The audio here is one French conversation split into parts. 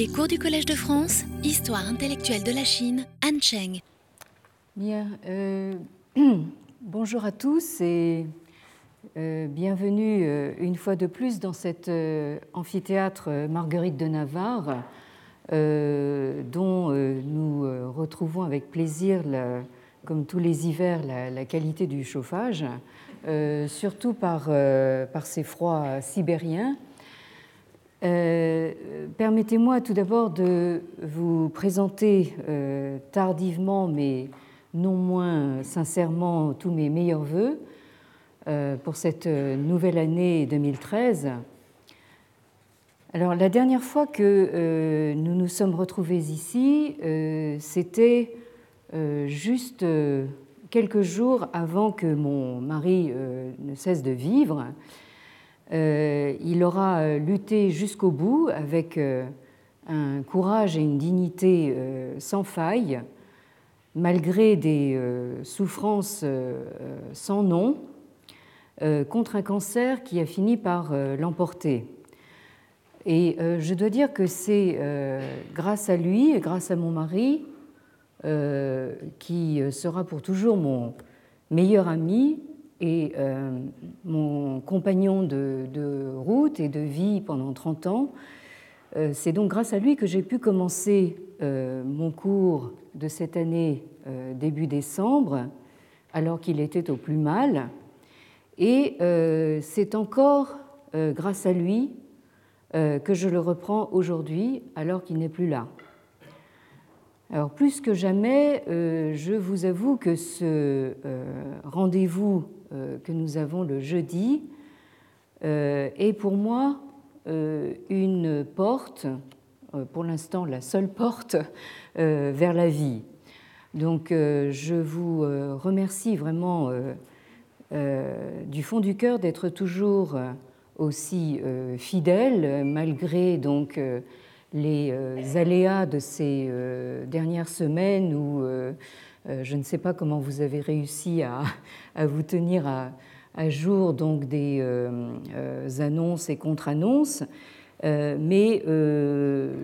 Les cours du Collège de France, Histoire intellectuelle de la Chine, Han Cheng. Bien, euh, bonjour à tous et euh, bienvenue euh, une fois de plus dans cet amphithéâtre Marguerite de Navarre, dont nous retrouvons avec plaisir, comme tous les hivers, la, qualité du chauffage, surtout par, par ces froids sibériens. Euh, permettez-moi tout d'abord de vous présenter euh, tardivement, mais non moins sincèrement, tous mes meilleurs voeux euh, pour cette nouvelle année 2013. Alors, la dernière fois que nous nous sommes retrouvés ici, c'était juste quelques jours avant que mon mari ne cesse de vivre. Euh, il aura euh, lutté jusqu'au bout avec euh, un courage et une dignité sans faille, malgré des souffrances sans nom, contre un cancer qui a fini par l'emporter. Et je dois dire que c'est grâce à lui et grâce à mon mari, qui sera pour toujours mon meilleur ami, et euh, mon compagnon de, route et de vie pendant 30 ans, euh, c'est donc grâce à lui que j'ai pu commencer euh, mon cours de cette année début décembre, alors qu'il était au plus mal. Et c'est encore grâce à lui que je le reprends aujourd'hui, alors qu'il n'est plus là. Alors plus que jamais, je vous avoue que ce rendez-vous que nous avons le jeudi euh, est pour moi euh, une porte, pour l'instant la seule porte vers la vie. Donc je vous remercie vraiment du fond du cœur d'être toujours aussi fidèle malgré donc les aléas de ces dernières semaines où euh, je ne sais pas comment vous avez réussi à, vous tenir à, jour donc des euh, euh, annonces et contre-annonces, mais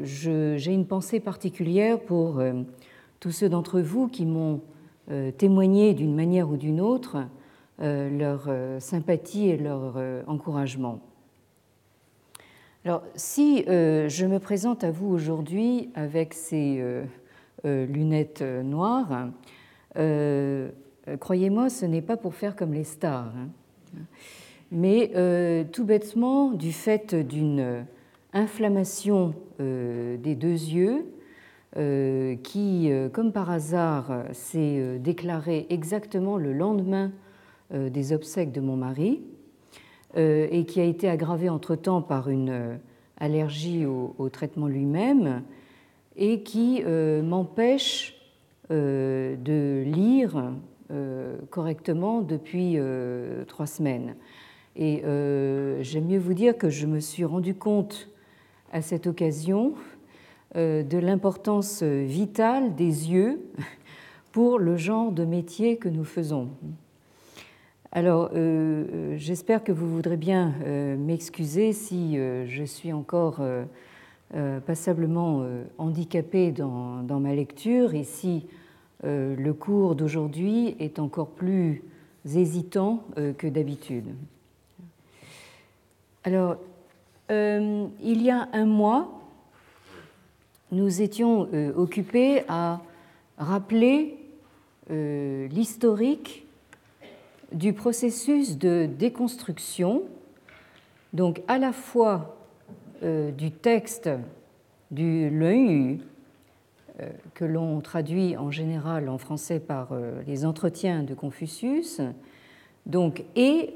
j'ai une pensée particulière pour tous ceux d'entre vous qui m'ont témoigné d'une manière ou d'une autre leur sympathie et leur encouragement. Alors, si je me présente à vous aujourd'hui avec ces lunettes noires, euh, croyez-moi, ce n'est pas pour faire comme les stars, hein. mais euh, tout bêtement, du fait d'une inflammation euh, des deux yeux, qui, comme par hasard, s'est déclarée exactement le lendemain des obsèques de mon mari, et qui a été aggravée entre-temps par une allergie au traitement lui-même, et qui m'empêche euh, de lire euh, correctement depuis euh, trois semaines. Et j'aime mieux vous dire que je me suis rendu compte à cette occasion de l'importance vitale des yeux pour le genre de métier que nous faisons. Alors, j'espère que vous voudrez bien m'excuser si je suis encore euh, passablement euh, handicapé dans, ma lecture et si euh, le cours d'aujourd'hui est encore plus hésitant que d'habitude. Alors, il y a un mois, nous étions occupés à rappeler l'historique du processus de déconstruction, donc à la fois euh, du texte du euh, que l'on traduit en général en français par euh, les entretiens de Confucius, donc, et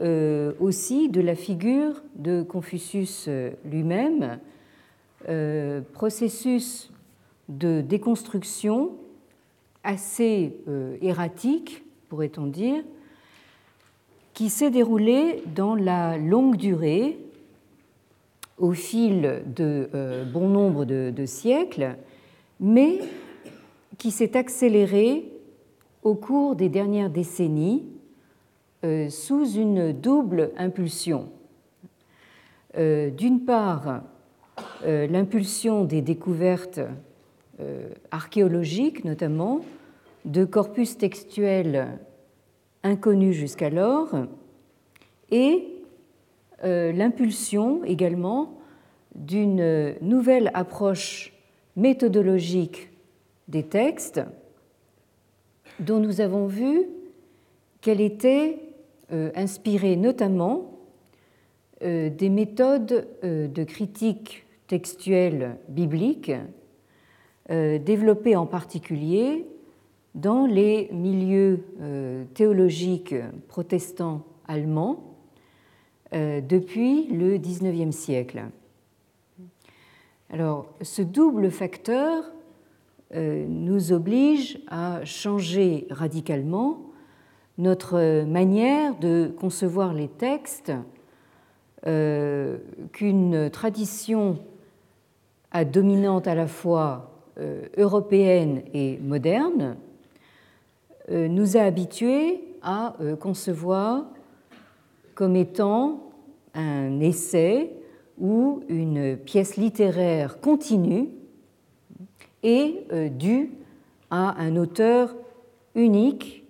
aussi de la figure de Confucius lui-même, processus de déconstruction assez erratique, pourrait-on dire, qui s'est déroulé dans la longue durée au fil de euh, bon nombre de, siècles, mais qui s'est accéléré au cours des dernières décennies euh, sous une double impulsion. Euh, d'une part, l'impulsion des découvertes archéologiques, notamment, de corpus textuels inconnus jusqu'alors, et l'impulsion également d'une nouvelle approche méthodologique des textes dont nous avons vu qu'elle était euh, inspirée notamment euh, des méthodes euh, de critique textuelle biblique développées en particulier dans les milieux théologiques protestants allemands depuis le XIXe siècle. Alors, ce double facteur euh, nous oblige à changer radicalement notre manière de concevoir les textes euh, qu'une tradition à dominante à la fois euh, européenne et moderne nous a habitués à concevoir comme étant un essai ou une pièce littéraire continue est euh, due à un auteur unique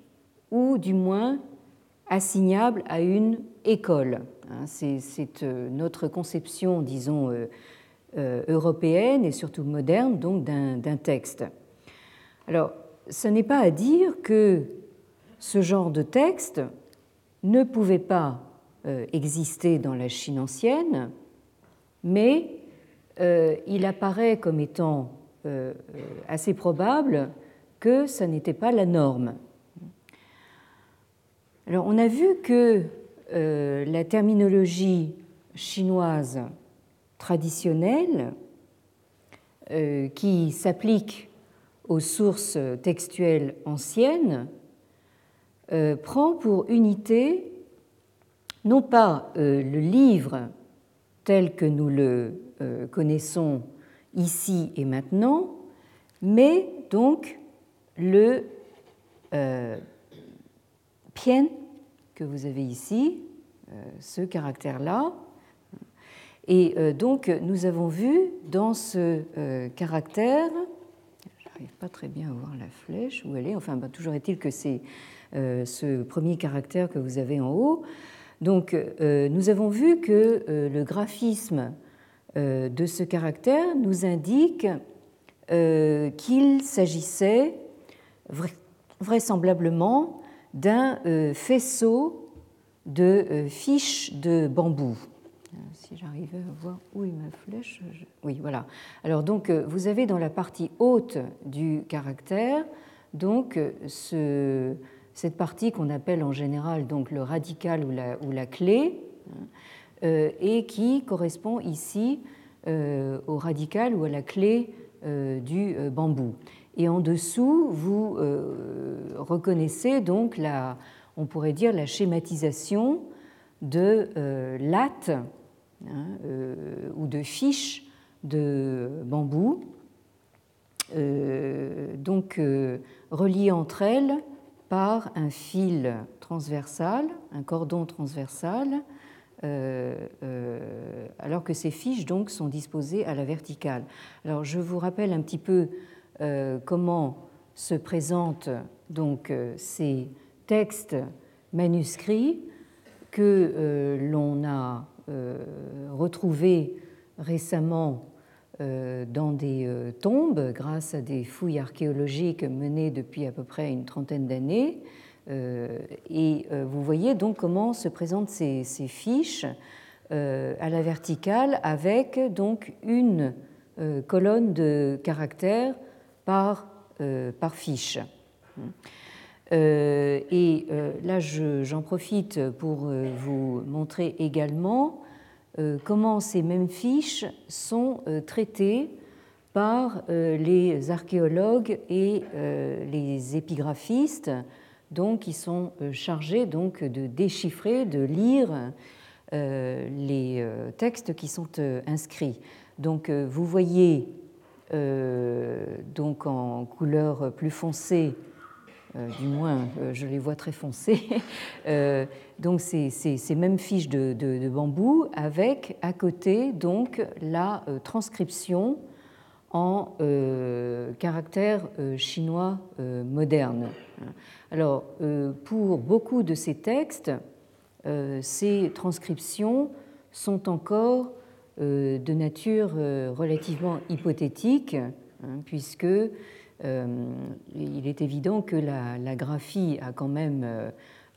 ou du moins assignable à une école. Hein, c'est euh, notre conception, disons, euh, européenne et surtout moderne donc d'un texte. Alors, ce n'est pas à dire que ce genre de texte ne pouvait pas exister dans la Chine ancienne, mais il apparaît comme étant euh, assez probable que ça n'était pas la norme. Alors on a vu que euh, la terminologie chinoise traditionnelle euh, qui s'applique aux sources textuelles anciennes prend pour unité non pas le livre tel que nous le connaissons ici et maintenant, mais donc le euh, pien que vous avez ici, euh, ce caractère-là. Et euh, donc nous avons vu dans ce euh, caractère, j'arrive pas très bien à voir la flèche où elle est, enfin bah, toujours est-il que c'est ce premier caractère que vous avez en haut. Donc nous avons vu que le graphisme euh, de ce caractère nous indique euh, qu'il s'agissait vraisemblablement d'un euh, faisceau de fiches de bambou. Si j'arrivais à voir où est ma flèche. Oui, voilà. Alors donc, vous avez dans la partie haute du caractère donc ce, cette partie qu'on appelle en général donc le radical ou la, ou la clé. Hein, euh, et qui correspond ici euh, au radical ou à la clé euh, du bambou. Et en dessous, vous reconnaissez donc la, on pourrait dire la schématisation de lattes hein, ou de fiches de bambou, donc reliées entre elles par un fil transversal, un cordon transversal, euh, euh, alors que ces fiches donc sont disposées à la verticale. Alors je vous rappelle un petit peu euh, comment se présentent donc ces textes manuscrits que l'on a retrouvés récemment dans des tombes grâce à des fouilles archéologiques menées depuis à peu près une trentaine d'années euh, et euh, vous voyez donc comment se présentent ces, fiches euh, à la verticale avec donc une colonne de caractères par, par fiche. et là, j'en profite pour vous montrer également comment ces mêmes fiches sont traitées par les archéologues et les épigraphistes qui sont euh, chargés de déchiffrer, de lire euh, les euh, textes qui sont inscrits. Donc vous voyez donc en couleur plus foncée du moins je les vois très foncés. donc ces, ces, mêmes fiches de, bambou avec à côté donc la transcription en caractère chinois moderne. Alors pour beaucoup de ces textes, ces transcriptions sont encore de nature relativement hypothétique Hein, puisque euh, il est évident que la, graphie a quand même euh,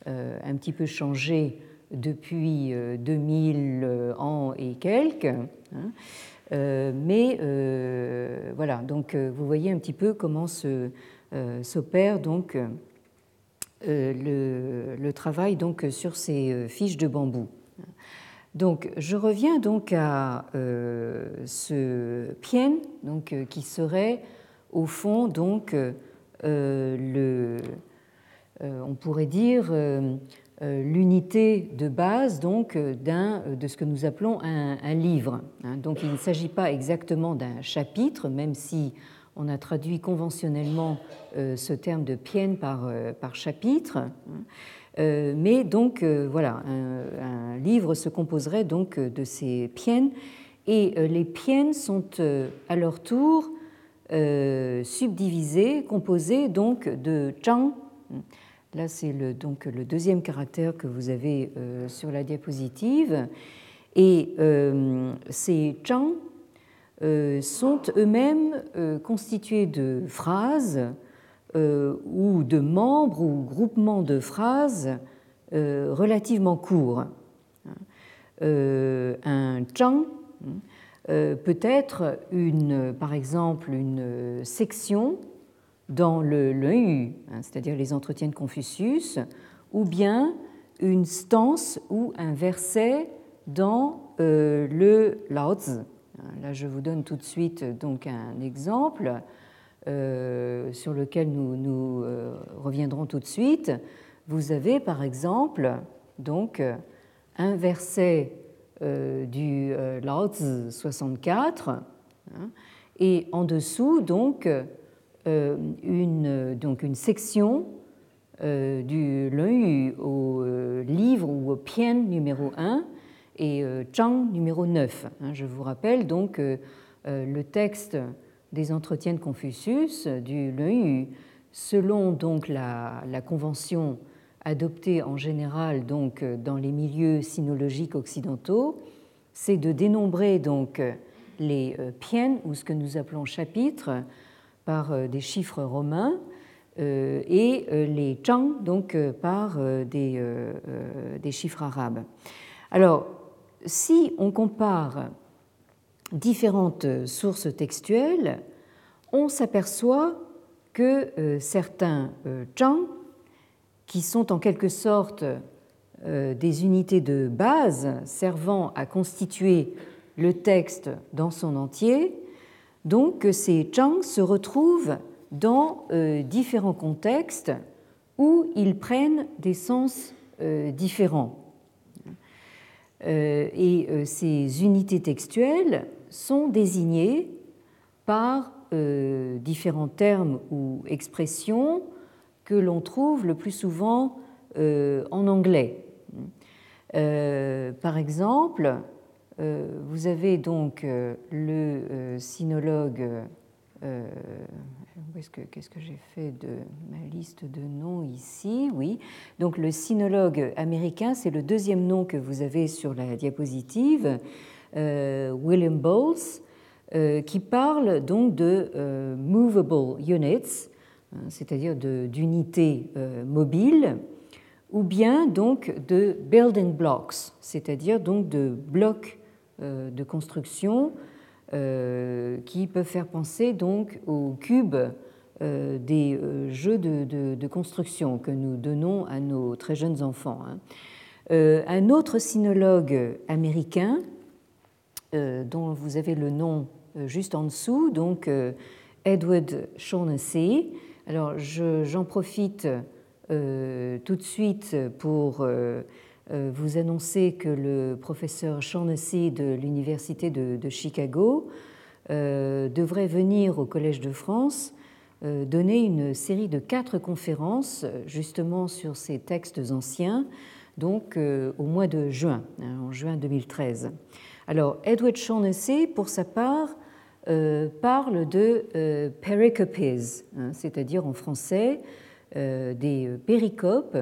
euh, un petit peu changé depuis 2000 ans et quelques. Hein. mais voilà, donc vous voyez un petit peu comment s'opère donc le, travail donc sur ces fiches de bambou. Donc, je reviens donc à euh, ce pien, donc, euh, qui serait au fond donc euh, le, on pourrait dire l'unité de base donc de ce que nous appelons un, livre. Hein. Donc, il ne s'agit pas exactement d'un chapitre, même si on a traduit conventionnellement ce terme de pien par, chapitre. Hein. Euh, mais donc euh, voilà, un, livre se composerait donc de ces piènes et euh, les piènes sont à leur tour subdivisées, composées donc de zhang. Là, c'est le, donc le deuxième caractère que vous avez sur la diapositive. Et ces zhang sont eux-mêmes constitués de phrases euh, ou de membres ou groupements de phrases euh, relativement courts. Euh, un chang peut être une, par exemple une section dans le Yu, hein, c'est-à-dire les entretiens de Confucius, ou bien une stance ou un verset dans le Lao Tzu. Là, je vous donne tout de suite donc un exemple. Euh, sur lequel nous, euh, reviendrons tout de suite, vous avez par exemple donc un verset euh, du Lao Tzu 64 hein, et en dessous donc une, donc une section du Yu au livre ou au Pian numéro 1 et Zhang numéro 9. Hein. Je vous rappelle donc le texte des entretiens de Confucius du Yu, selon donc la, convention adoptée en général donc dans les milieux sinologiques occidentaux, c'est de dénombrer donc les euh, piènes ou ce que nous appelons chapitres par euh, des chiffres romains euh, et les chang donc par des, des chiffres arabes. Alors, si on compare différentes sources textuelles, on s'aperçoit que euh, certains euh, chang, qui sont en quelque sorte euh, des unités de base servant à constituer le texte dans son entier, donc ces chang se retrouvent dans différents contextes où ils prennent des sens différents. Et ces unités textuelles sont désignés par euh, différents termes ou expressions que l'on trouve le plus souvent euh, en anglais. Euh, par exemple, vous avez donc le sinologue. Qu'est-ce que j'ai fait de ma liste de noms ici? Oui. Donc le sinologue américain, c'est le deuxième nom que vous avez sur la diapositive. Euh, William Bowles, euh, qui parle donc de euh, movable units, c'est-à-dire d'unités mobiles, ou bien donc de building blocks, c'est-à-dire donc de blocs de construction qui peuvent faire penser donc aux cubes des jeux de, construction que nous donnons à nos très jeunes enfants. Hein. un autre sinologue américain euh, dont vous avez le nom euh, juste en dessous, donc euh, Edward Shaughnessy. Alors j'en profite tout de suite pour vous annoncer que le professeur Shaughnessy de l'Université de, Chicago devrait venir au Collège de France donné une série de quatre conférences justement sur ces textes anciens, donc au mois de juin, hein, en juin 2013. Alors, Edward Shaughnessy, pour sa part, parle de pericopes, hein, c'est-à-dire en français des péricopes,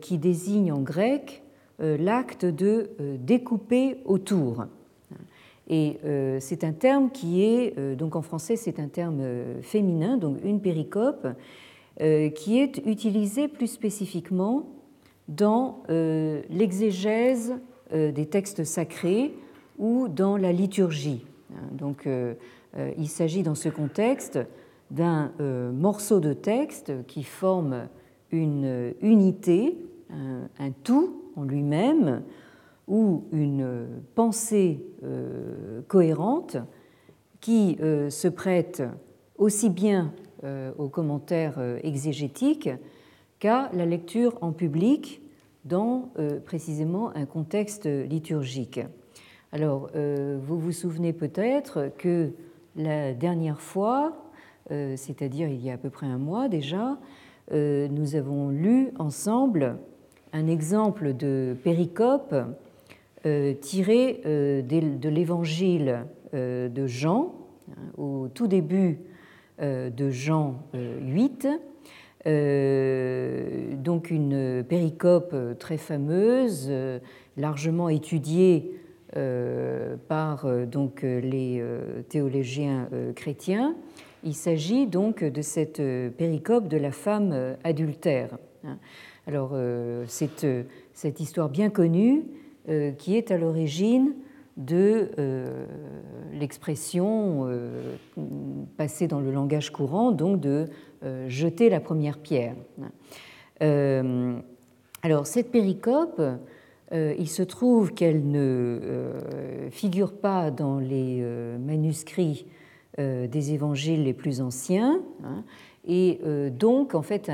qui désignent en grec l'acte de découper autour. Et euh, c'est un terme qui est, euh, donc en français, c'est un terme euh, féminin, donc une péricope, qui est utilisé plus spécifiquement dans l'exégèse des textes sacrés ou dans la liturgie. Donc il s'agit dans ce contexte d'un morceau de texte qui forme une unité, un tout en lui-même, ou une pensée euh, cohérente qui euh, se prête aussi bien euh, aux commentaires exégétiques qu'à la lecture en public dans précisément un contexte liturgique. Alors, vous vous souvenez peut-être que la dernière fois, c'est-à-dire il y a à peu près un mois déjà, nous avons lu ensemble un exemple de péricope euh, tiré euh, de l'évangile euh, de Jean, hein, au tout début de Jean 8, donc une péricope très fameuse, largement étudiée par donc les théologiens chrétiens. Il s'agit donc de cette péricope de la femme adultère. Hein. Alors, c'est cette histoire bien connue euh, qui est à l'origine de euh, l'expression euh, passée dans le langage courant, donc de jeter la première pierre. alors cette péricope, il se trouve qu'elle ne figure pas dans les manuscrits des évangiles les plus anciens, hein, et donc en fait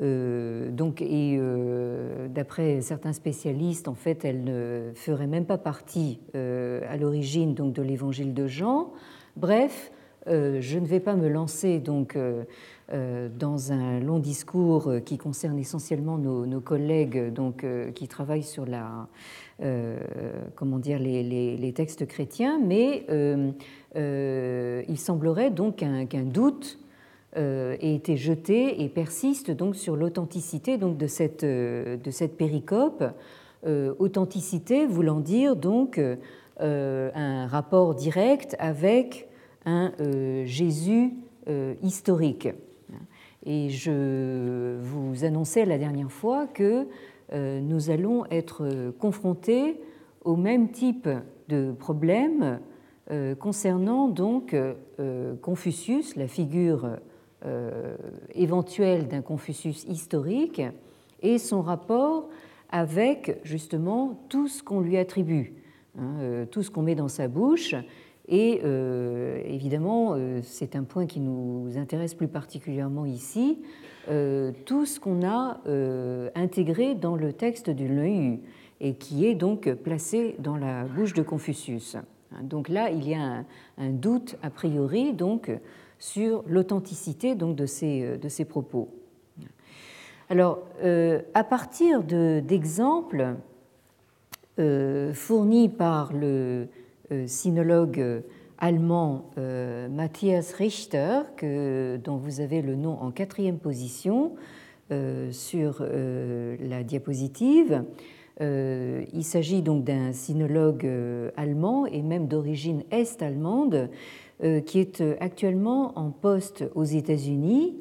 euh, donc, et euh, d'après certains spécialistes, en fait, elle ne ferait même pas partie euh, à l'origine donc de l'Évangile de Jean. Bref, je ne vais pas me lancer donc dans un long discours qui concerne essentiellement nos, collègues donc qui travaillent sur la comment dire les, textes chrétiens, mais il semblerait donc qu'un doute euh, ait été jeté et persiste donc sur l'authenticité donc de cette, euh, de cette péricope. Euh, authenticité voulant dire donc un rapport direct avec un Jésus historique. Et je vous annonçais la dernière fois que nous allons être confrontés au même type de problème concernant donc Confucius, la figure euh, éventuel d'un Confucius historique et son rapport avec justement tout ce qu'on lui attribue, hein, euh, tout ce qu'on met dans sa bouche. Et euh, évidemment, c'est un point qui nous intéresse plus particulièrement ici, tout ce qu'on a intégré dans le texte du Leu et qui est donc placé dans la bouche de Confucius. Donc là, il y a un, doute a priori donc sur l'authenticité de ces, euh, de ces propos. Alors, euh, à partir d'exemples euh, fournis par le sinologue allemand Matthias Richter, dont vous avez le nom en quatrième position sur la diapositive, il s'agit donc d'un sinologue allemand et même d'origine est-allemande euh, qui est euh, actuellement en poste aux États-Unis,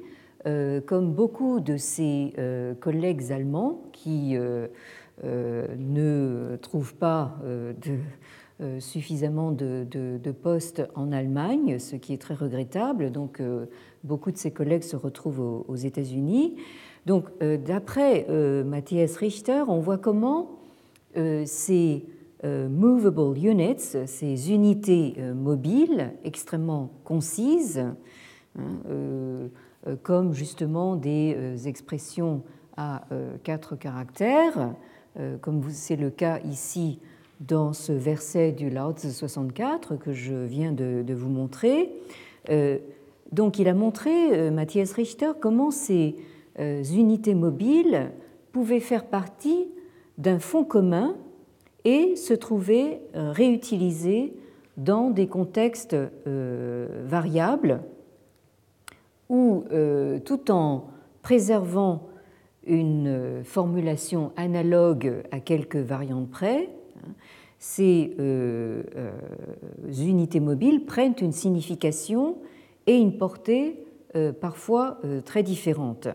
euh, comme beaucoup de ses collègues allemands qui ne trouvent pas de, suffisamment de, postes en Allemagne, ce qui est très regrettable. Donc, beaucoup de ses collègues se retrouvent aux, États-Unis. Donc, d'après Matthias Richter, on voit comment ces euh, movable units, ces unités euh, mobiles extrêmement concises, hein, euh, comme justement des expressions à quatre caractères, comme c'est le cas ici dans ce verset du Lao 64 que je viens de, vous montrer, Donc il a montré, Matthias Richter, comment ces unités mobiles pouvaient faire partie d'un fonds commun et se trouver réutilisées dans des contextes variables où, tout en préservant une formulation analogue à quelques variantes près, ces euh, euh, unités mobiles prennent une signification et une portée euh, parfois très différentes.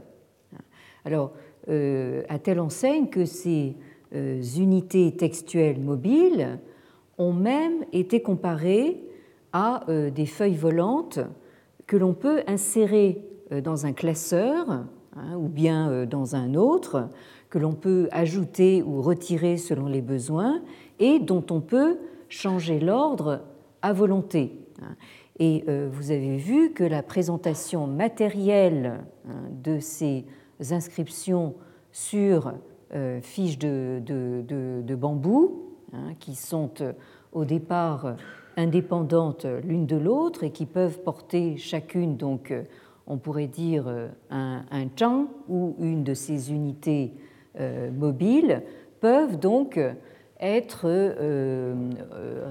Alors, à telle enseigne que ces unités textuelles mobiles ont même été comparées à des feuilles volantes que l'on peut insérer dans un classeur hein, ou bien dans un autre, que l'on peut ajouter ou retirer selon les besoins et dont on peut changer l'ordre à volonté. Et euh, vous avez vu que la présentation matérielle hein, de ces inscriptions sur euh, fiches de, bambou, hein, qui sont euh, au départ indépendantes l'une de l'autre et qui peuvent porter chacune, donc on pourrait dire un, un ou une de ces unités mobiles, peuvent donc être euh,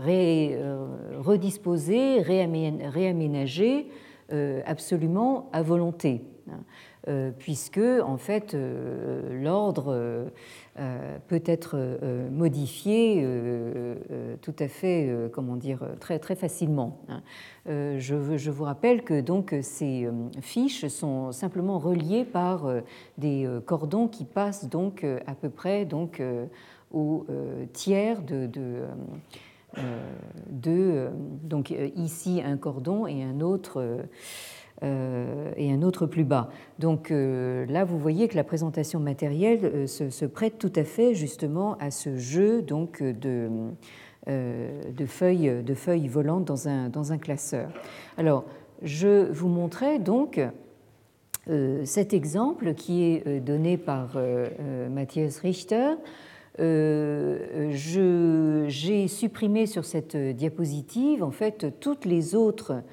euh, redisposé, réaménagé euh, absolument à volonté, hein. puisque en fait l'ordre peut être modifié tout à fait, comment dire, très très facilement. Hein. Je, vous rappelle que donc ces fiches sont simplement reliées par des cordons qui passent donc à peu près donc au euh, tiers de, euh, euh, donc ici un cordon et un autre et un autre plus bas. Donc là, vous voyez que la présentation matérielle se, prête tout à fait justement à ce jeu donc de, de, feuilles, de feuilles volantes dans un, dans un classeur. Alors, je vous montrais donc cet exemple qui est donné par Matthias Richter euh, j'ai supprimé sur cette diapositive en fait toutes les autres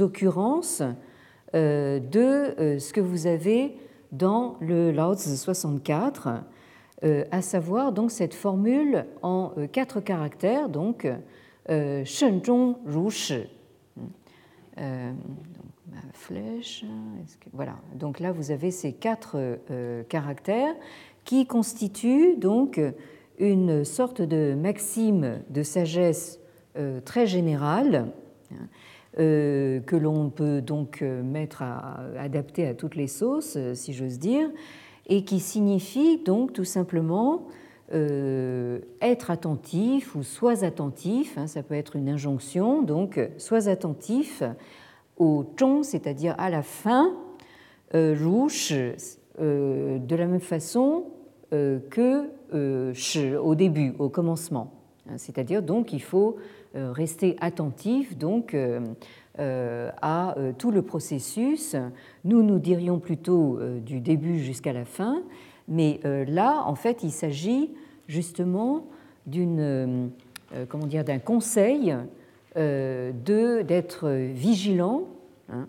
occurrences euh, de euh, ce que vous avez dans le Laozi 64, à savoir donc cette formule en quatre caractères, donc Shen Zhong Ru Shi. ma flèche, voilà. Donc là, vous avez ces quatre caractères qui constitue donc une sorte de maxime de sagesse euh, très générale hein, euh, que l'on peut donc mettre à adapter à toutes les sauces, si j'ose dire, et qui signifie donc tout simplement euh, être attentif ou sois attentif, hein, ça peut être une injonction, donc sois attentif au ton, c'est-à-dire à la fin, rouge, de la même façon euh, que euh, au début, au commencement. C'est-à-dire donc il faut euh, rester attentif donc à tout le processus. Nous nous dirions plutôt du début jusqu'à la fin, mais là en fait il s'agit justement d'une comment dire d'un conseil de d'être vigilant. Hein,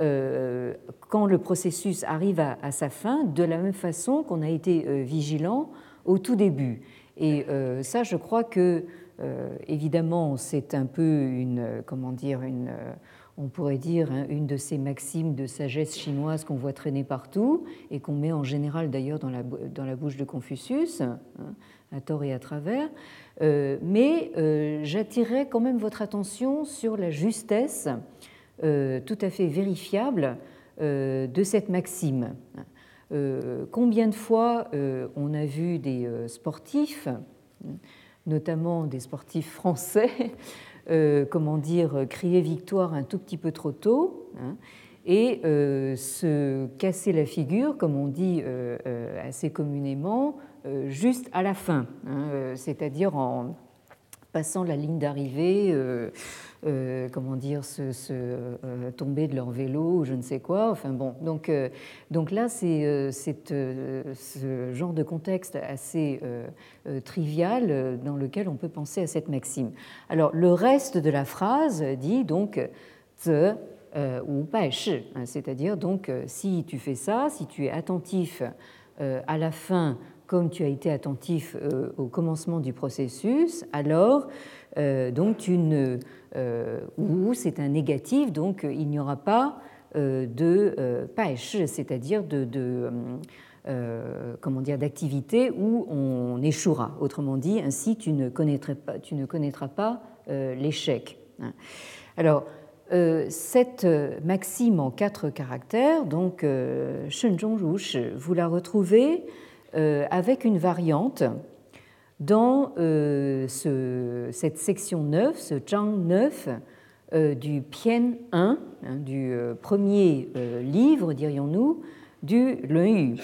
euh, quand le processus arrive à, sa fin, de la même façon qu'on a été euh, vigilant au tout début. Et euh, ça, je crois que, évidemment, c'est un peu une, comment dire, une, on pourrait dire, hein, une de ces maximes de sagesse chinoise qu'on voit traîner partout et qu'on met en général d'ailleurs dans la, bouche de Confucius, hein, à tort et à travers. mais j'attirerai quand même votre attention sur la justesse euh, tout à fait vérifiable euh, de cette maxime. Euh, combien de fois on a vu des sportifs, notamment des sportifs français, comment dire, crier victoire un tout petit peu trop tôt hein, et se casser la figure, comme on dit assez communément, juste à la fin, hein, c'est-à-dire en passant la ligne d'arrivée, euh, euh, comment dire, se, euh, tomber de leur vélo ou je ne sais quoi. Enfin bon, donc, donc là, c'est ce genre de contexte assez trivial dans lequel on peut penser à cette maxime. Alors le reste de la phrase dit donc ou bai shi, hein, c'est-à-dire donc si tu fais ça, si tu es attentif à la fin comme tu as été attentif au commencement du processus, alors donc tu ne ou c'est un négatif, donc il n'y aura pas de bai shi, c'est-à-dire de, de euh, comment dire, d'activité où on échouera. Autrement dit, ainsi tu ne, connaîtras pas, tu ne connaîtras pas euh, l'échec. Hein. Alors, euh, cette maxime en quatre caractères, donc Shen vous la retrouvez avec une variante dans ce, cette section 9, ce Zhang 9 du Pian 1, hein, du premier livre, dirions-nous, du Yu.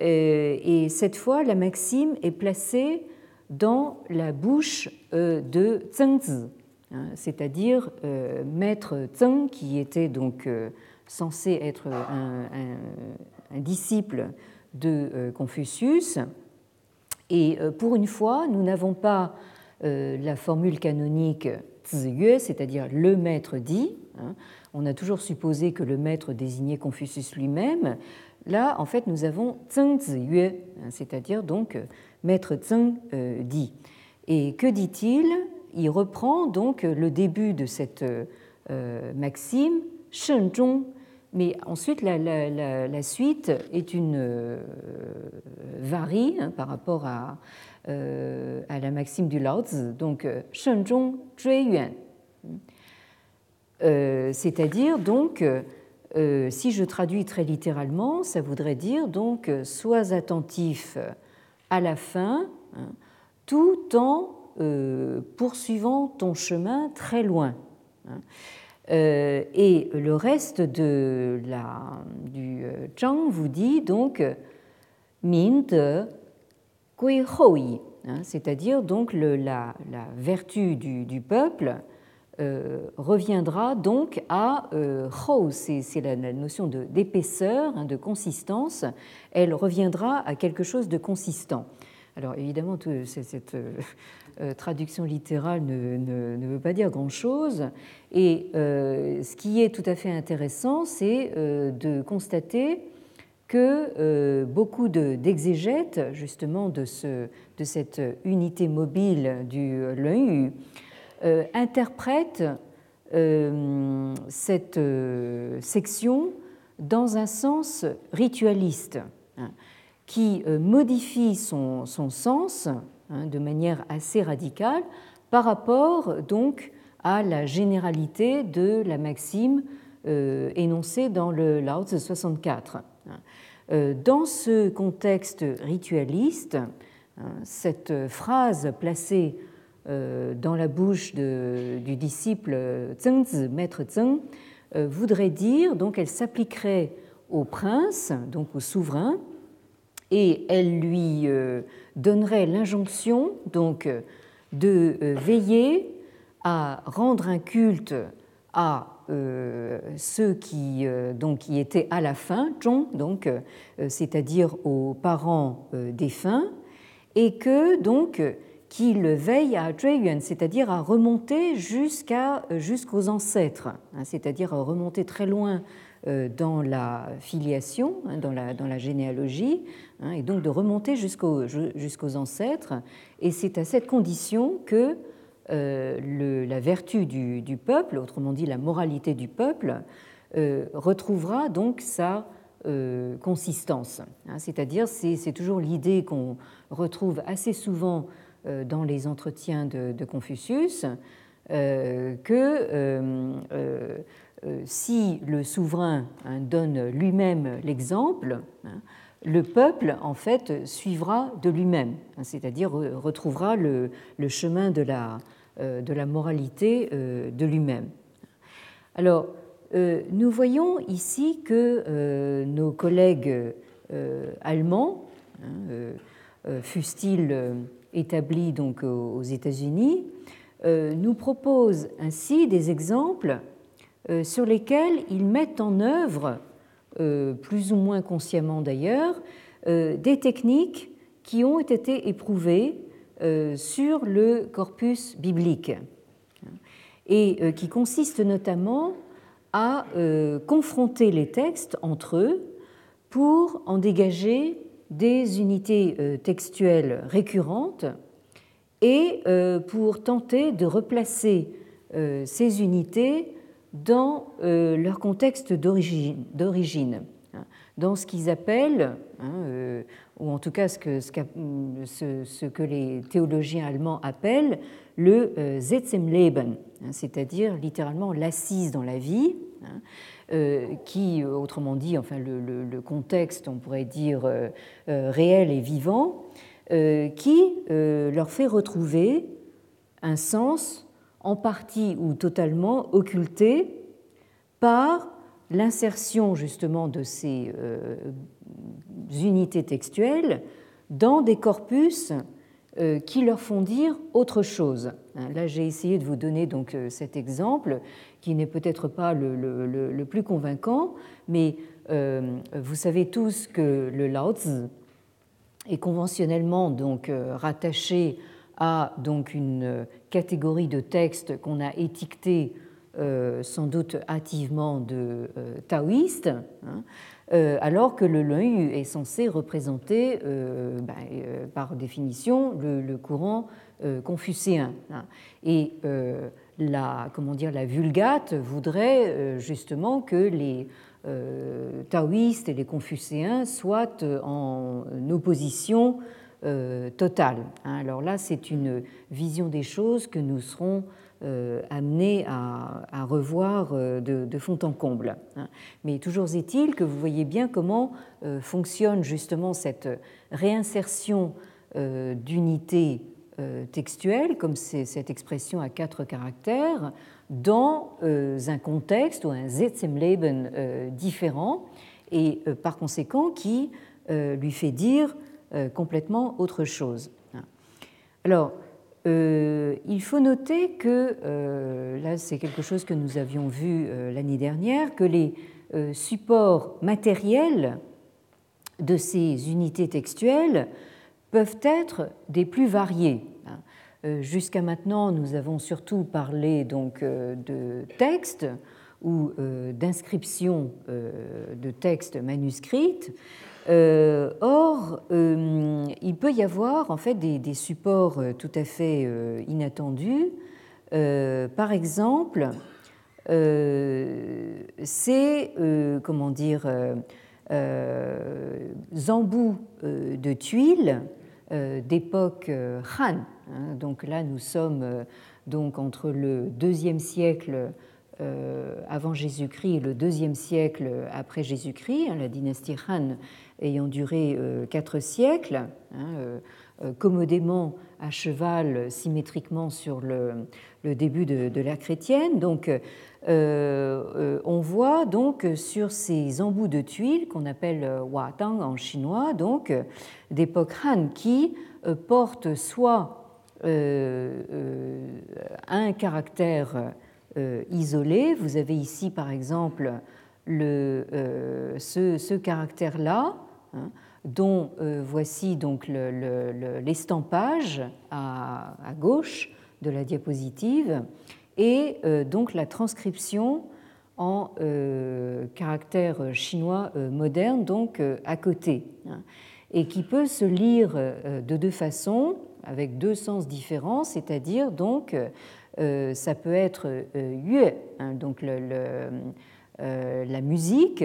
Euh, et cette fois, la maxime est placée dans la bouche euh, de Zhengzi, hein, c'est-à-dire euh, maître Zheng, qui était donc censé être un, disciple de Confucius. Et pour une fois, nous n'avons pas la formule canonique Ziyue, c'est-à-dire le maître dit. Hein. On a toujours supposé que le maître désignait Confucius lui-même. Là, en fait, nous avons Zheng Ziyue, hein, c'est-à-dire donc euh, maître Zheng euh, dit. Et que dit-il? Il reprend donc le début de cette euh, maxime, Shen Zhong, mais ensuite la, suite est une varie hein, par rapport à, à, la maxime du Lao Tzu, donc Shen Zhong Yuan. C'est-à-dire donc euh, si je traduis très littéralement, ça voudrait dire donc euh, sois attentif à la fin, hein, tout en euh, poursuivant ton chemin très loin. Hein. Et le reste de la, du Zhang vous dit donc min de gui hein, c'est-à-dire donc la, vertu du peuple euh, reviendra donc à euh, c'est la, notion d'épaisseur, hein, de, consistance, elle reviendra à quelque chose de consistant. Alors évidemment, cette euh, traduction littérale ne, veut pas dire grand-chose, et ce qui est tout à fait intéressant, c'est de constater que beaucoup d'exégètes, justement, de, de, cette unité mobile du l'œil euh, interprète euh, cette euh, section dans un sens ritualiste, hein, qui modifie son, sens hein, de manière assez radicale par rapport donc à la généralité de la maxime énoncée dans le Lao Tzu 64. Dans ce contexte ritualiste, hein, cette phrase placée euh, dans la bouche du disciple Zhengzi, maître Zheng, euh, voudrait dire, donc elle s'appliquerait au prince, donc au souverain, et elle lui euh, donnerait l'injonction donc de veiller à rendre un culte à ceux qui, donc, qui étaient à la fin, Zhong, donc, c'est-à-dire aux parents défunts, et que donc qu'il veille à Zhuiyuan, c'est-à-dire à remonter jusqu'à, euh, jusqu'aux ancêtres, hein, c'est-à-dire à remonter très loin euh, dans la filiation, hein, dans la, généalogie, hein, et donc de remonter jusqu'aux, ancêtres. Et c'est à cette condition que euh, la vertu du, peuple, autrement dit la moralité du peuple, retrouvera donc sa consistance. c'est-à-dire, c'est, toujours l'idée qu'on retrouve assez souvent euh, dans les entretiens de, Confucius euh, que euh, si le souverain hein, donne lui-même l'exemple, hein, le peuple, en fait, suivra de lui-même, hein, c'est-à-dire retrouvera le, chemin de la, de la moralité de lui-même. Alors, nous voyons ici que nos collègues allemands, fussent-ils établi donc aux États-Unis, euh, nous propose ainsi des exemples euh, sur lesquels ils mettent en œuvre, euh, plus ou moins consciemment d'ailleurs, des techniques qui ont été éprouvées sur le corpus biblique et qui consistent notamment à confronter les textes entre eux pour en dégager des unités textuelles récurrentes et pour tenter de replacer ces unités dans leur contexte d'origine dans ce qu'ils appellent, hein, euh, ou en tout cas ce que, ce, que, les théologiens allemands appellent le euh, Zetsemleben, hein, c'est-à-dire littéralement l'assise dans la vie, hein, euh, qui, autrement dit, enfin le, contexte, on pourrait dire réel et vivant, qui leur fait retrouver un sens en partie ou totalement occulté par l'insertion justement de ces euh, unités textuelles dans des corpus euh, qui leur font dire autre chose. Hein, là, j'ai essayé de vous donner donc euh, cet exemple qui n'est peut-être pas le, plus convaincant, mais vous savez tous que le Laozi est conventionnellement donc rattaché à donc une catégorie de textes qu'on a étiquetés euh, sans doute hâtivement de euh, taoïste, hein, euh, alors que le Lun est censé représenter, ben, par définition, le, courant confucéen. Hein. Et la, comment dire, la Vulgate voudrait justement que les taoïstes et les confucéens soient en opposition totale. Hein. Alors là, c'est une vision des choses que nous serons euh, amené à, revoir euh, de, fond en comble. Hein. Mais toujours est-il que vous voyez bien comment euh, fonctionne justement cette réinsertion d'unités textuelles, comme c'est cette expression à quatre caractères, dans un contexte ou un Zetsemleben différent et par conséquent qui lui fait dire complètement autre chose. Alors, euh, il faut noter que, euh, là c'est quelque chose que nous avions vu euh, l'année dernière, que les supports matériels de ces unités textuelles peuvent être des plus variés. Hein. Jusqu'à maintenant, nous avons surtout parlé donc de textes ou d'inscriptions de textes manuscrits, euh, or, euh, il peut y avoir en fait des, supports euh, tout à fait inattendus. par exemple, c'est comment dire embouts de tuiles d'époque Han. Hein. donc là, nous sommes donc entre le deuxième siècle avant Jésus-Christ et le deuxième siècle après Jésus-Christ. Hein, la dynastie Han ayant duré euh, quatre siècles, hein, euh, euh, commodément à cheval symétriquement sur le, début de, l'ère chrétienne. Donc, on voit donc sur ces embouts de tuiles qu'on appelle Tang en chinois, donc d'époque Han, qui portent soit un caractère isolé. Vous avez ici, par exemple, le, ce caractère-là, Hein, dont euh, voici donc l'estampage à, gauche de la diapositive et euh, donc la transcription en euh, caractère chinois moderne, donc à côté, hein, et qui peut se lire de deux façons, avec deux sens différents, c'est-à-dire donc ça peut être yue, hein, donc la musique,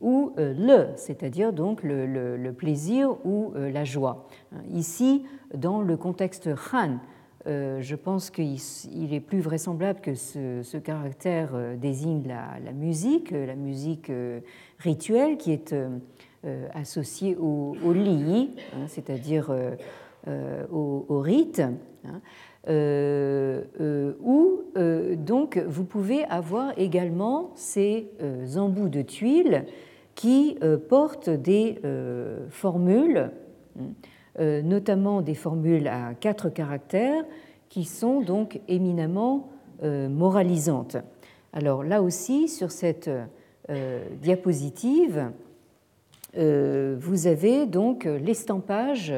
ou euh, le, c'est-à-dire donc le, plaisir ou euh, la joie. Ici, dans le contexte Han, euh, je pense qu'il est plus vraisemblable que ce, caractère désigne la, musique, la musique rituelle qui est associée au, li, hein, c'est-à-dire au, rite. Hein. où donc vous pouvez avoir également ces embouts de tuiles qui euh, portent des euh, formules, euh, notamment des formules à quatre caractères, qui sont donc éminemment moralisantes. Alors là aussi, sur cette diapositive, vous avez donc l'estampage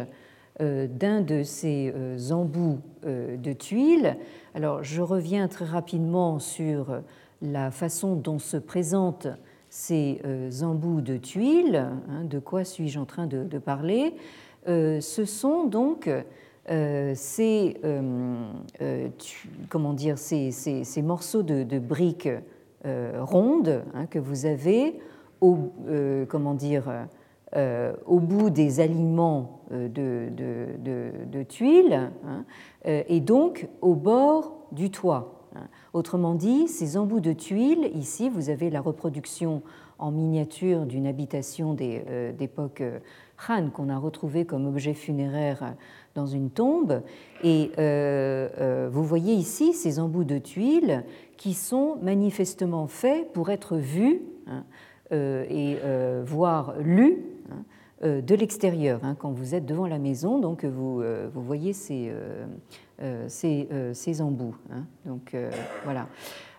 d'un de ces embouts de tuiles. Alors je reviens très rapidement sur la façon dont se présentent ces embouts de tuiles, hein, de quoi suis-je en train de, parler, ce sont donc ces, comment dire, ces, ces, morceaux de, briques rondes hein, que vous avez au, comment dire, euh, au bout des aliments euh, de, tuiles hein, euh, et donc au bord du toit. Hein. Autrement dit, ces embouts de tuiles, ici vous avez la reproduction en miniature d'une habitation d'époque Han qu'on a retrouvée comme objet funéraire dans une tombe. Et vous voyez ici ces embouts de tuiles qui sont manifestement faits pour être vus hein, et voire lus euh, de l'extérieur, hein, quand vous êtes devant la maison, donc vous, euh, vous voyez ces, euh, ces, embouts. Hein. donc voilà.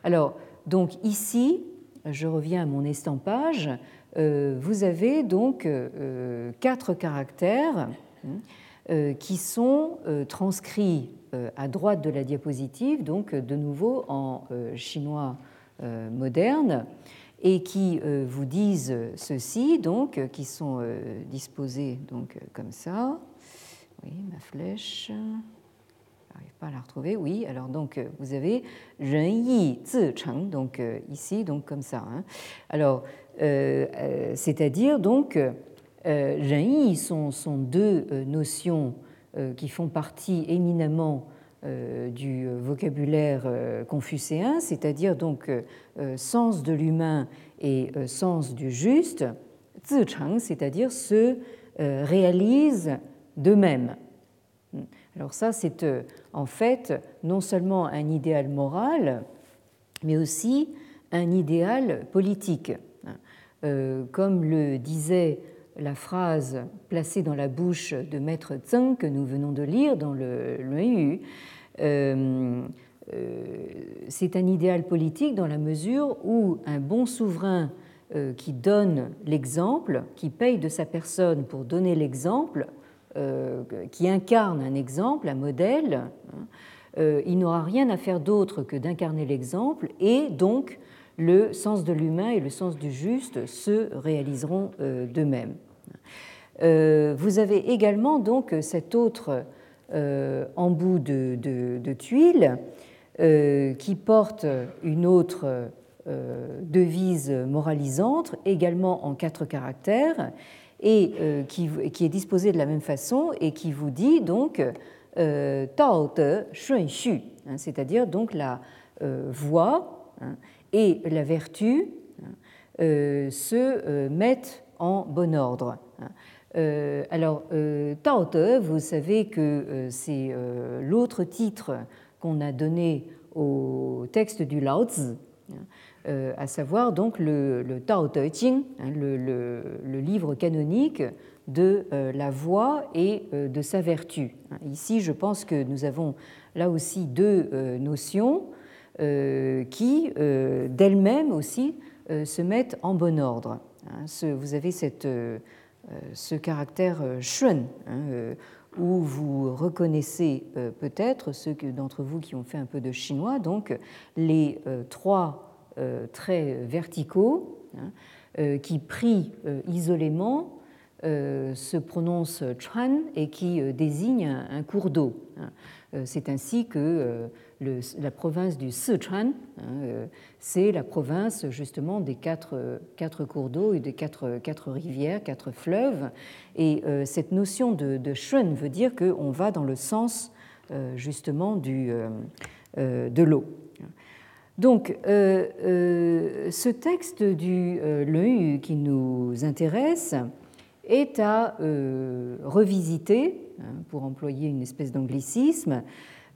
Alors, donc ici, je reviens à mon estampage, vous avez donc quatre caractères qui sont transcrits à droite de la diapositive, donc de nouveau en chinois moderne et qui euh, vous disent ceci, donc, euh, qui sont euh, disposés donc, comme ça. Oui, ma flèche. Je n'arrive pas à la retrouver. Oui, alors donc vous avez Yi Zi Cheng, donc ici, donc comme ça. Hein. Alors, c'est-à-dire donc Ren Yi sont, sont deux notions qui font partie éminemment euh, du vocabulaire euh, confucéen, c'est-à-dire donc euh, sens de l'humain et sens du juste, zicheng, c'est-à-dire se réalise d'eux-mêmes. Alors ça, c'est en fait non seulement un idéal moral, mais aussi un idéal politique. Comme le disait la phrase placée dans la bouche de Maître Zheng que nous venons de lire dans le Yu, euh, euh, c'est un idéal politique dans la mesure où un bon souverain euh, qui donne l'exemple, qui paye de sa personne pour donner l'exemple, qui incarne un exemple, un modèle, hein, il n'aura rien à faire d'autre que d'incarner l'exemple et donc le sens de l'humain et le sens du juste se réaliseront d'eux-mêmes. Vous avez également donc cet autre euh, embout de, de, tuiles euh, qui porte une autre euh, devise moralisante, également en quatre caractères, et qui, est disposée de la même façon et qui vous dit donc Tao de Shun hein, c'est-à-dire donc la voie hein, et la vertu hein, se mettent en bon ordre. Euh, alors, euh, Tao Te, vous savez que euh, c'est l'autre titre qu'on a donné au texte du Lao Tzu, à savoir donc le, Tao Te hein, le, livre canonique de la voix et de sa vertu. Ici, je pense que nous avons là aussi deux notions qui, d'elles-mêmes aussi, se mettent en bon ordre. Hein. Vous avez cette euh, ce caractère euh, shun, hein, euh, où vous reconnaissez peut-être, ceux d'entre vous qui ont fait un peu de chinois, donc les trois traits verticaux hein, qui, pris isolément, se prononcent chuan et qui désignent un cours d'eau. Euh, c'est ainsi que euh, la province du Sichuan, hein, euh, c'est la province justement des quatre, quatre cours d'eau et des quatre, quatre, rivières, quatre fleuves. Et cette notion de, de shun veut dire qu'on va dans le sens justement du, de l'eau. Donc, ce texte du Leu qui nous intéresse est à revisiter Hein, pour employer une espèce d'anglicisme,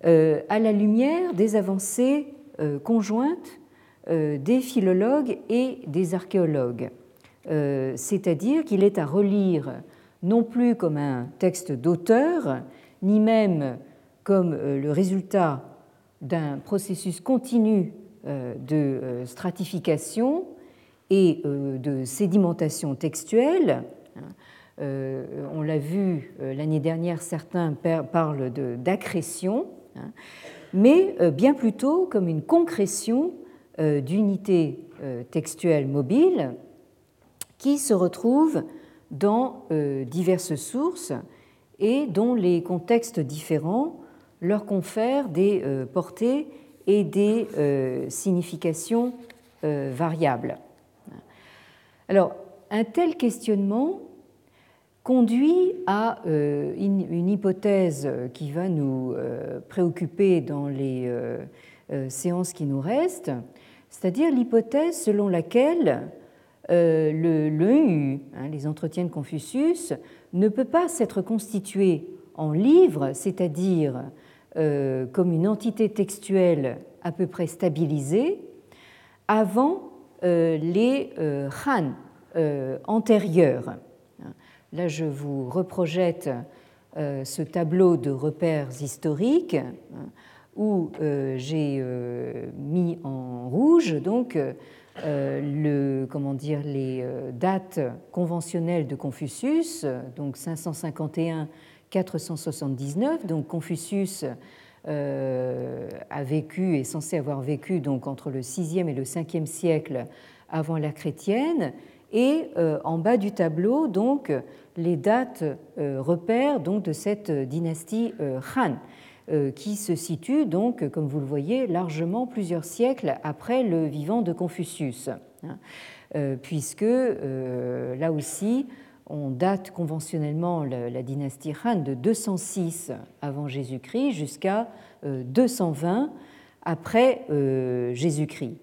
euh, à la lumière des avancées euh, conjointes euh, des philologues et des archéologues. C'est-à-dire qu'il est à relire non plus comme un texte d'auteur, ni même comme le résultat d'un processus continu de stratification et de sédimentation textuelle, euh, on l'a vu euh, l'année dernière, certains parlent d'accrétion, hein, mais euh, bien plutôt comme une concrétion d'unités textuelles mobiles qui se retrouvent dans diverses sources et dont les contextes différents leur confèrent des portées et des significations variables. Alors, un tel questionnement conduit à euh, une hypothèse qui va nous euh, préoccuper dans les euh, séances qui nous restent, c'est-à-dire l'hypothèse selon laquelle le, hein, les entretiens de Confucius, ne peut pas s'être constitué en livre, c'est-à-dire comme une entité textuelle à peu près stabilisée, avant les Han antérieurs. Là, je vous reprojette euh, ce tableau de repères historiques hein, où euh, j'ai euh, mis en rouge donc comment dire, les dates conventionnelles de Confucius, donc 551-479. Donc Confucius a vécu, est censé avoir vécu donc entre le 6e et le 5e siècle avant l'ère chrétienne. Et en bas du tableau, donc, les dates euh, repères donc, de cette dynastie euh, Han, euh, qui se situe donc, comme vous le voyez, largement plusieurs siècles après le vivant de Confucius, hein, puisque là aussi, on date conventionnellement la, dynastie Han de 206 avant Jésus-Christ jusqu'à 220 après Jésus-Christ.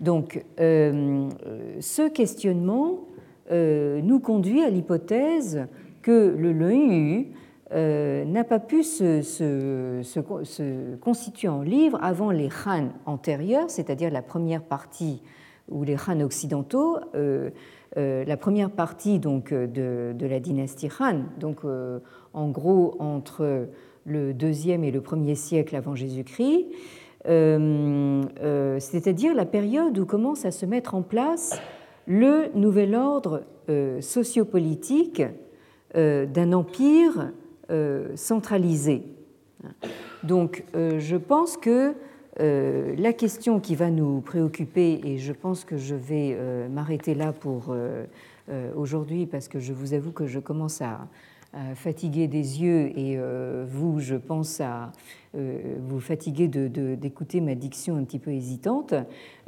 Donc, ce questionnement euh, nous conduit à l'hypothèse que le Leu euh, n'a pas pu se, constituer en livre avant les Han antérieurs, c'est-à-dire la première partie ou les Han occidentaux, euh, la première partie donc de, la dynastie Han, donc en gros entre le deuxième et le premier siècle avant Jésus-Christ, c'est-à-dire la période où commence à se mettre en place le nouvel ordre euh, sociopolitique euh, d'un empire euh, centralisé. Donc je pense que la question qui va nous préoccuper, et je pense que je vais m'arrêter là pour aujourd'hui parce que je vous avoue que je commence à, fatiguer des yeux et vous, je pense, à euh, vous fatiguez d'écouter ma diction un petit peu hésitante.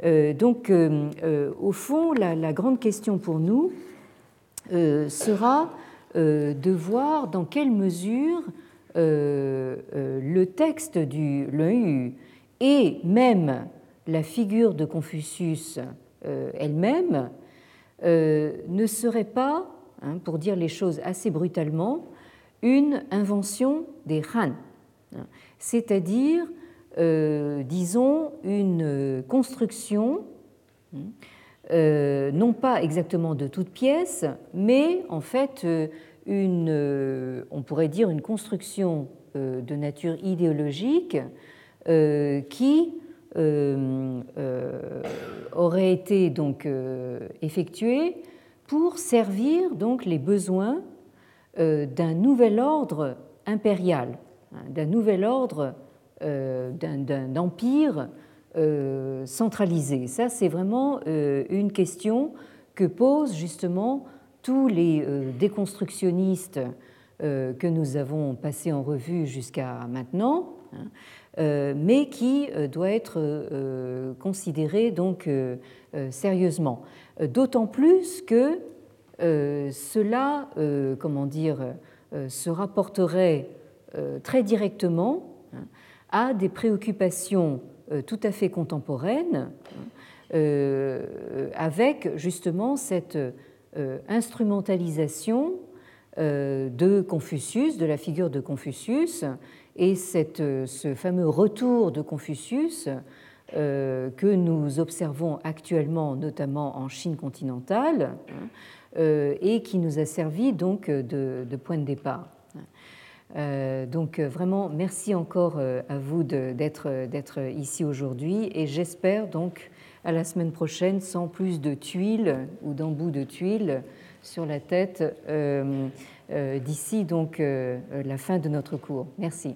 Euh, donc, euh, au fond, la, grande question pour nous sera de voir dans quelle mesure le texte du Leu et même la figure de Confucius elle-même ne serait pas, hein, pour dire les choses assez brutalement, une invention des Han c'est-à-dire, euh, disons, une construction, euh, non pas exactement de toutes pièces, mais en fait, euh, une, on pourrait dire une construction de nature idéologique qui aurait été donc effectuée pour servir donc les besoins d'un nouvel ordre impérial d'un nouvel ordre, euh, d'un empire euh, centralisé. Ça, c'est vraiment euh, une question que posent justement tous les déconstructionnistes que nous avons passés en revue jusqu'à maintenant, hein, mais qui doit être considéré donc sérieusement. D'autant plus que cela, comment dire, se rapporterait euh, très directement hein, à des préoccupations euh, tout à fait contemporaines euh, avec justement cette instrumentalisation de Confucius, de la figure de Confucius, et ce fameux retour de Confucius que nous observons actuellement, notamment en Chine continentale, hein, et qui nous a servi donc de, point de départ. Euh, donc euh, vraiment, merci encore euh, à vous d'être ici aujourd'hui et j'espère donc à la semaine prochaine sans plus de tuiles ou d'embouts de tuiles sur la tête d'ici donc la fin de notre cours. Merci.